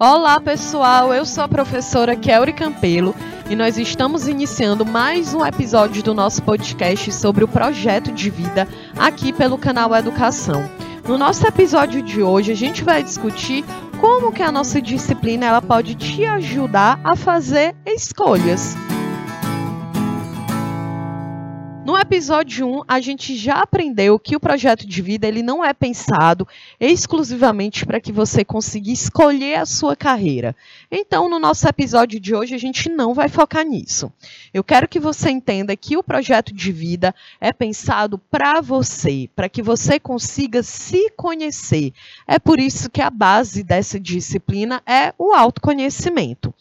Olá pessoal, eu sou a professora Kelly Campelo e nós estamos iniciando mais um episódio do nosso podcast sobre o projeto de vida aqui pelo canal Educação. No nosso episódio de hoje a gente vai discutir como que a nossa disciplina ela pode te ajudar a fazer escolhas. Episódio 1, a gente já aprendeu que o projeto de vida ele não é pensado exclusivamente para que você consiga escolher a sua carreira. Então, no nosso episódio de hoje, a gente não vai focar nisso. Eu quero que você entenda que o projeto de vida é pensado para você, para que você consiga se conhecer. É por isso que a base dessa disciplina é o autoconhecimento.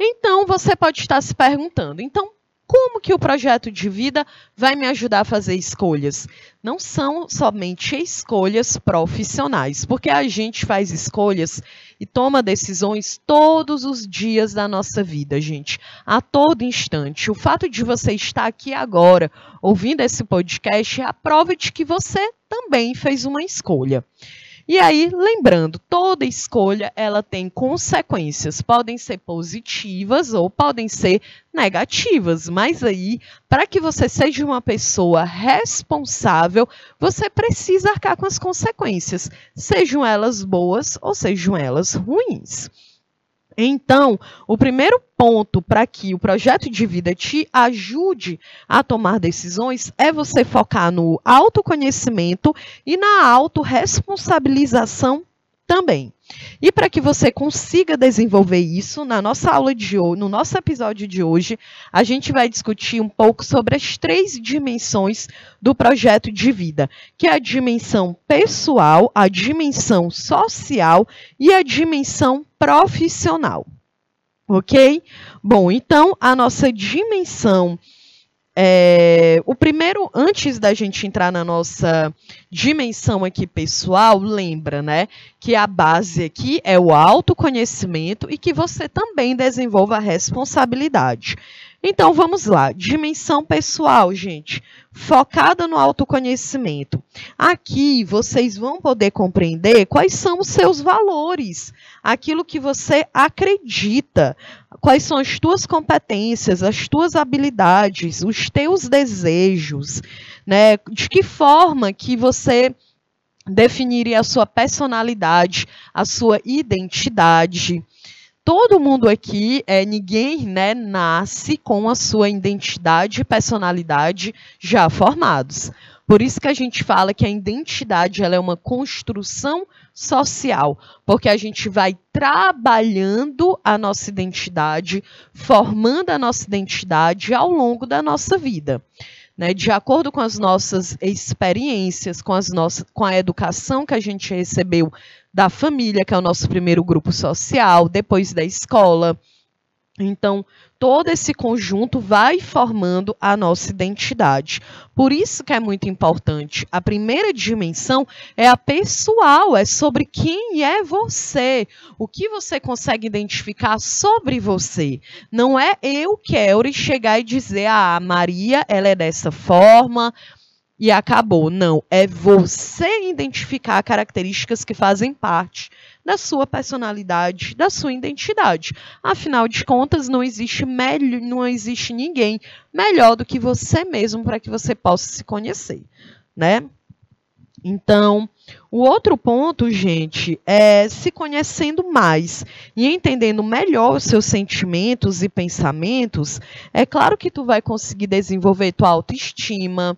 Então, você pode estar se perguntando, então, como que o projeto de vida vai me ajudar a fazer escolhas? Não são somente escolhas profissionais, porque a gente faz escolhas e toma decisões todos os dias da nossa vida, gente, a todo instante. O fato de você estar aqui agora ouvindo esse podcast é a prova de que você também fez uma escolha. E aí, lembrando, toda escolha ela tem consequências, podem ser positivas ou podem ser negativas, mas aí, para que você seja uma pessoa responsável, você precisa arcar com as consequências, sejam elas boas ou sejam elas ruins. Então, o primeiro ponto para que o projeto de vida te ajude a tomar decisões é você focar no autoconhecimento e na autorresponsabilização também. E para que você consiga desenvolver isso, na nossa aula de hoje, no nosso episódio de hoje, a gente vai discutir um pouco sobre as três dimensões do projeto de vida, que é a dimensão pessoal, a dimensão social e a dimensão profissional. Ok? Bom, então a nossa dimensão é, o primeiro, antes da gente entrar na nossa dimensão aqui pessoal, lembra, né, que a base aqui é o autoconhecimento e que você também desenvolva a responsabilidade. Então vamos lá, dimensão pessoal, gente, focada no autoconhecimento. Aqui vocês vão poder compreender quais são os seus valores, aquilo que você acredita, quais são as tuas competências, as tuas habilidades, os teus desejos, né? De que forma que você definiria a sua personalidade, a sua identidade todo mundo aqui, é, ninguém né, nasce com a sua identidade e personalidade já formados. Por isso que a gente fala que a identidade ela é uma construção social, porque a gente vai trabalhando a nossa identidade, formando a nossa identidade ao longo da nossa vida. Né, de acordo com as nossas experiências, com, as nossas, com a educação que a gente recebeu da família, que é o nosso primeiro grupo social, depois da escola. Então, todo esse conjunto vai formando a nossa identidade. Por isso que é muito importante. A primeira dimensão é a pessoal, é sobre quem é você, o que você consegue identificar sobre você. Não é eu, quero chegar e dizer, ah, a Maria, ela é dessa forma, e acabou. Não, é você identificar características que fazem parte da sua personalidade, da sua identidade. Afinal de contas, não existe melhor, não existe ninguém melhor do que você mesmo para que você possa se conhecer, né? Então, o outro ponto, gente, é se conhecendo mais e entendendo melhor os seus sentimentos e pensamentos, é claro que tu vai conseguir desenvolver tua autoestima,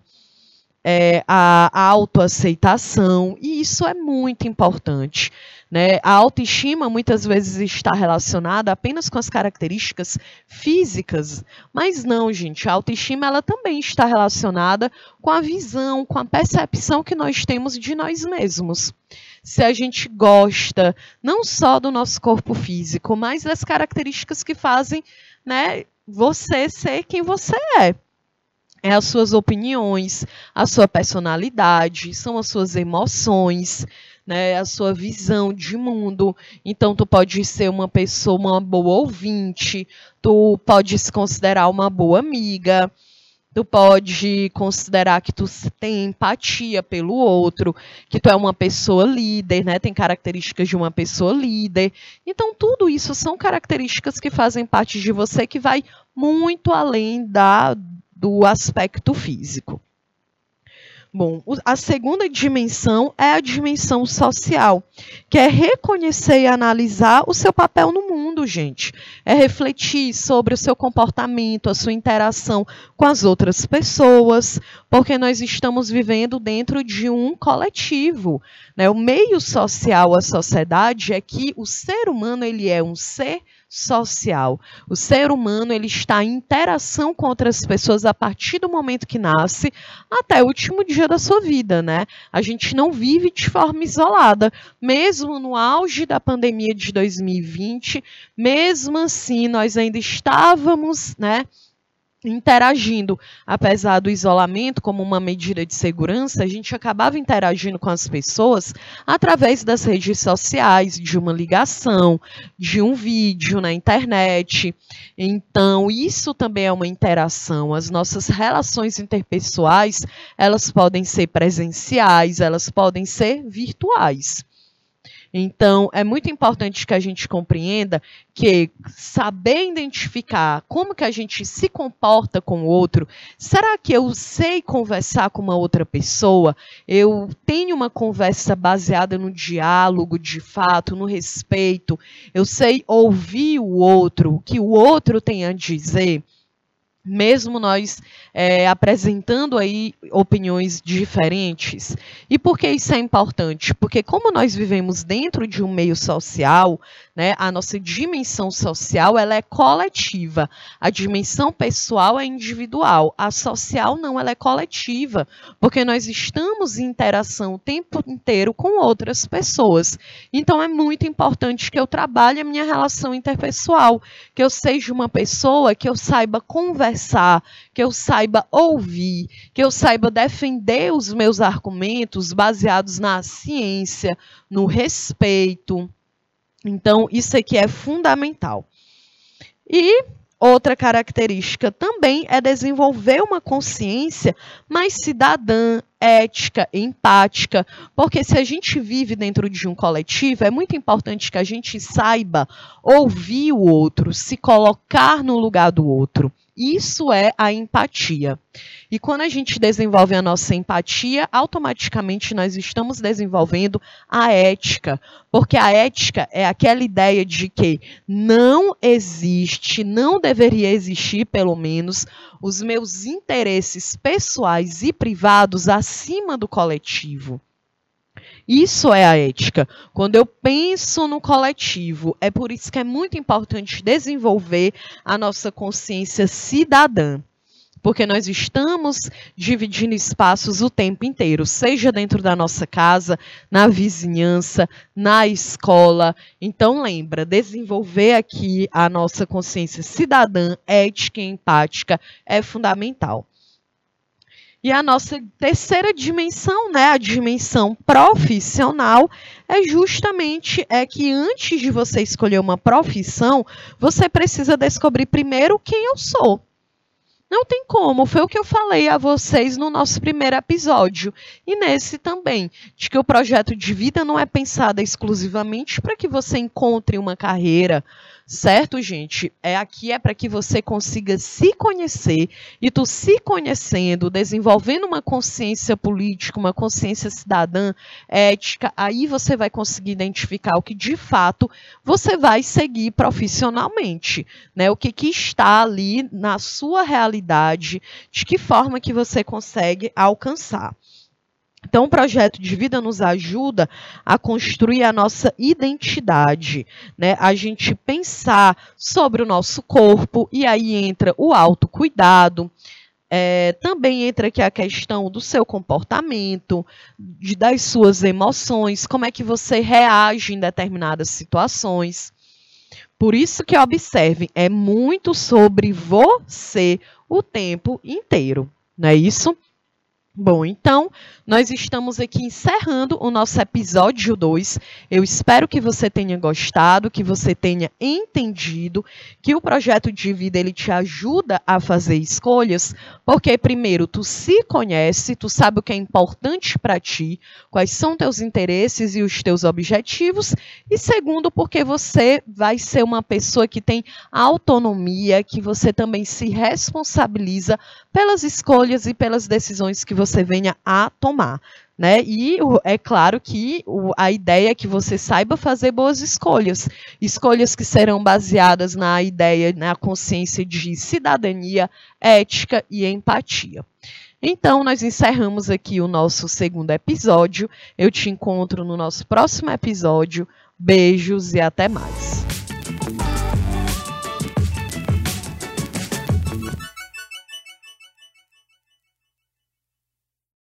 é, a, a autoaceitação, e isso é muito importante. Né? A autoestima muitas vezes está relacionada apenas com as características físicas, mas não, gente. A autoestima ela também está relacionada com a visão, com a percepção que nós temos de nós mesmos. Se a gente gosta não só do nosso corpo físico, mas das características que fazem né, você ser quem você é é as suas opiniões, a sua personalidade, são as suas emoções, né, a sua visão de mundo. Então, tu pode ser uma pessoa, uma boa ouvinte, tu pode se considerar uma boa amiga, Tu pode considerar que tu tem empatia pelo outro, que tu é uma pessoa líder, né? Tem características de uma pessoa líder. Então, tudo isso são características que fazem parte de você que vai muito além da, do aspecto físico. Bom, a segunda dimensão é a dimensão social, que é reconhecer e analisar o seu papel no mundo, gente. É refletir sobre o seu comportamento, a sua interação com as outras pessoas, porque nós estamos vivendo dentro de um coletivo. Né? O meio social, a sociedade, é que o ser humano ele é um ser social. O ser humano ele está em interação com outras pessoas a partir do momento que nasce até o último dia da sua vida, né? A gente não vive de forma isolada, mesmo no auge da pandemia de 2020, mesmo assim nós ainda estávamos, né, interagindo, apesar do isolamento como uma medida de segurança, a gente acabava interagindo com as pessoas através das redes sociais, de uma ligação, de um vídeo na internet. Então, isso também é uma interação. As nossas relações interpessoais, elas podem ser presenciais, elas podem ser virtuais. Então, é muito importante que a gente compreenda que saber identificar como que a gente se comporta com o outro, será que eu sei conversar com uma outra pessoa? Eu tenho uma conversa baseada no diálogo, de fato, no respeito? Eu sei ouvir o outro, o que o outro tem a dizer? mesmo nós é, apresentando aí opiniões diferentes. E por que isso é importante? Porque como nós vivemos dentro de um meio social, né, a nossa dimensão social ela é coletiva, a dimensão pessoal é individual, a social não, ela é coletiva, porque nós estamos em interação o tempo inteiro com outras pessoas. Então é muito importante que eu trabalhe a minha relação interpessoal, que eu seja uma pessoa que eu saiba conversar conversar, que eu saiba ouvir, que eu saiba defender os meus argumentos baseados na ciência, no respeito. Então, isso aqui é fundamental. E outra característica também é desenvolver uma consciência mais cidadã, ética, empática, porque se a gente vive dentro de um coletivo, é muito importante que a gente saiba ouvir o outro, se colocar no lugar do outro. Isso é a empatia. E quando a gente desenvolve a nossa empatia, automaticamente nós estamos desenvolvendo a ética. Porque a ética é aquela ideia de que não existe, não deveria existir, pelo menos, os meus interesses pessoais e privados acima do coletivo. Isso é a ética. Quando eu penso no coletivo, é por isso que é muito importante desenvolver a nossa consciência cidadã. Porque nós estamos dividindo espaços o tempo inteiro, seja dentro da nossa casa, na vizinhança, na escola. Então, lembra, desenvolver aqui a nossa consciência cidadã, ética e empática é fundamental. E a nossa terceira dimensão, né, a dimensão profissional, é justamente é que antes de você escolher uma profissão, você precisa descobrir primeiro quem eu sou. Não tem como, foi o que eu falei a vocês no nosso primeiro episódio. E nesse também, de que o projeto de vida não é pensado exclusivamente para que você encontre uma carreira, certo, gente? É aqui é para que você consiga se conhecer e tu se conhecendo, desenvolvendo uma consciência política, uma consciência cidadã, ética, aí você vai conseguir identificar o que de fato você vai seguir profissionalmente, né? O que que está ali na sua realidade, de que forma que você consegue alcançar. Então, o projeto de vida nos ajuda a construir a nossa identidade, né? A gente pensar sobre o nosso corpo, e aí entra o autocuidado. É, também entra aqui a questão do seu comportamento, de, das suas emoções, como é que você reage em determinadas situações. Por isso que observem, é muito sobre você o tempo inteiro, não é isso? Bom, então, nós estamos aqui encerrando o nosso episódio 2. Eu espero que você tenha gostado, que você tenha entendido que o projeto de vida ele te ajuda a fazer escolhas, porque primeiro tu se conhece, tu sabe o que é importante para ti, quais são teus interesses e os teus objetivos, e segundo, porque você vai ser uma pessoa que tem autonomia, que você também se responsabiliza pelas escolhas e pelas decisões que você você venha a tomar. Né? E é claro que a ideia é que você saiba fazer boas escolhas, escolhas que serão baseadas na ideia, na consciência de cidadania, ética e empatia. Então, nós encerramos aqui o nosso segundo episódio. Eu te encontro no nosso próximo episódio. Beijos e até mais.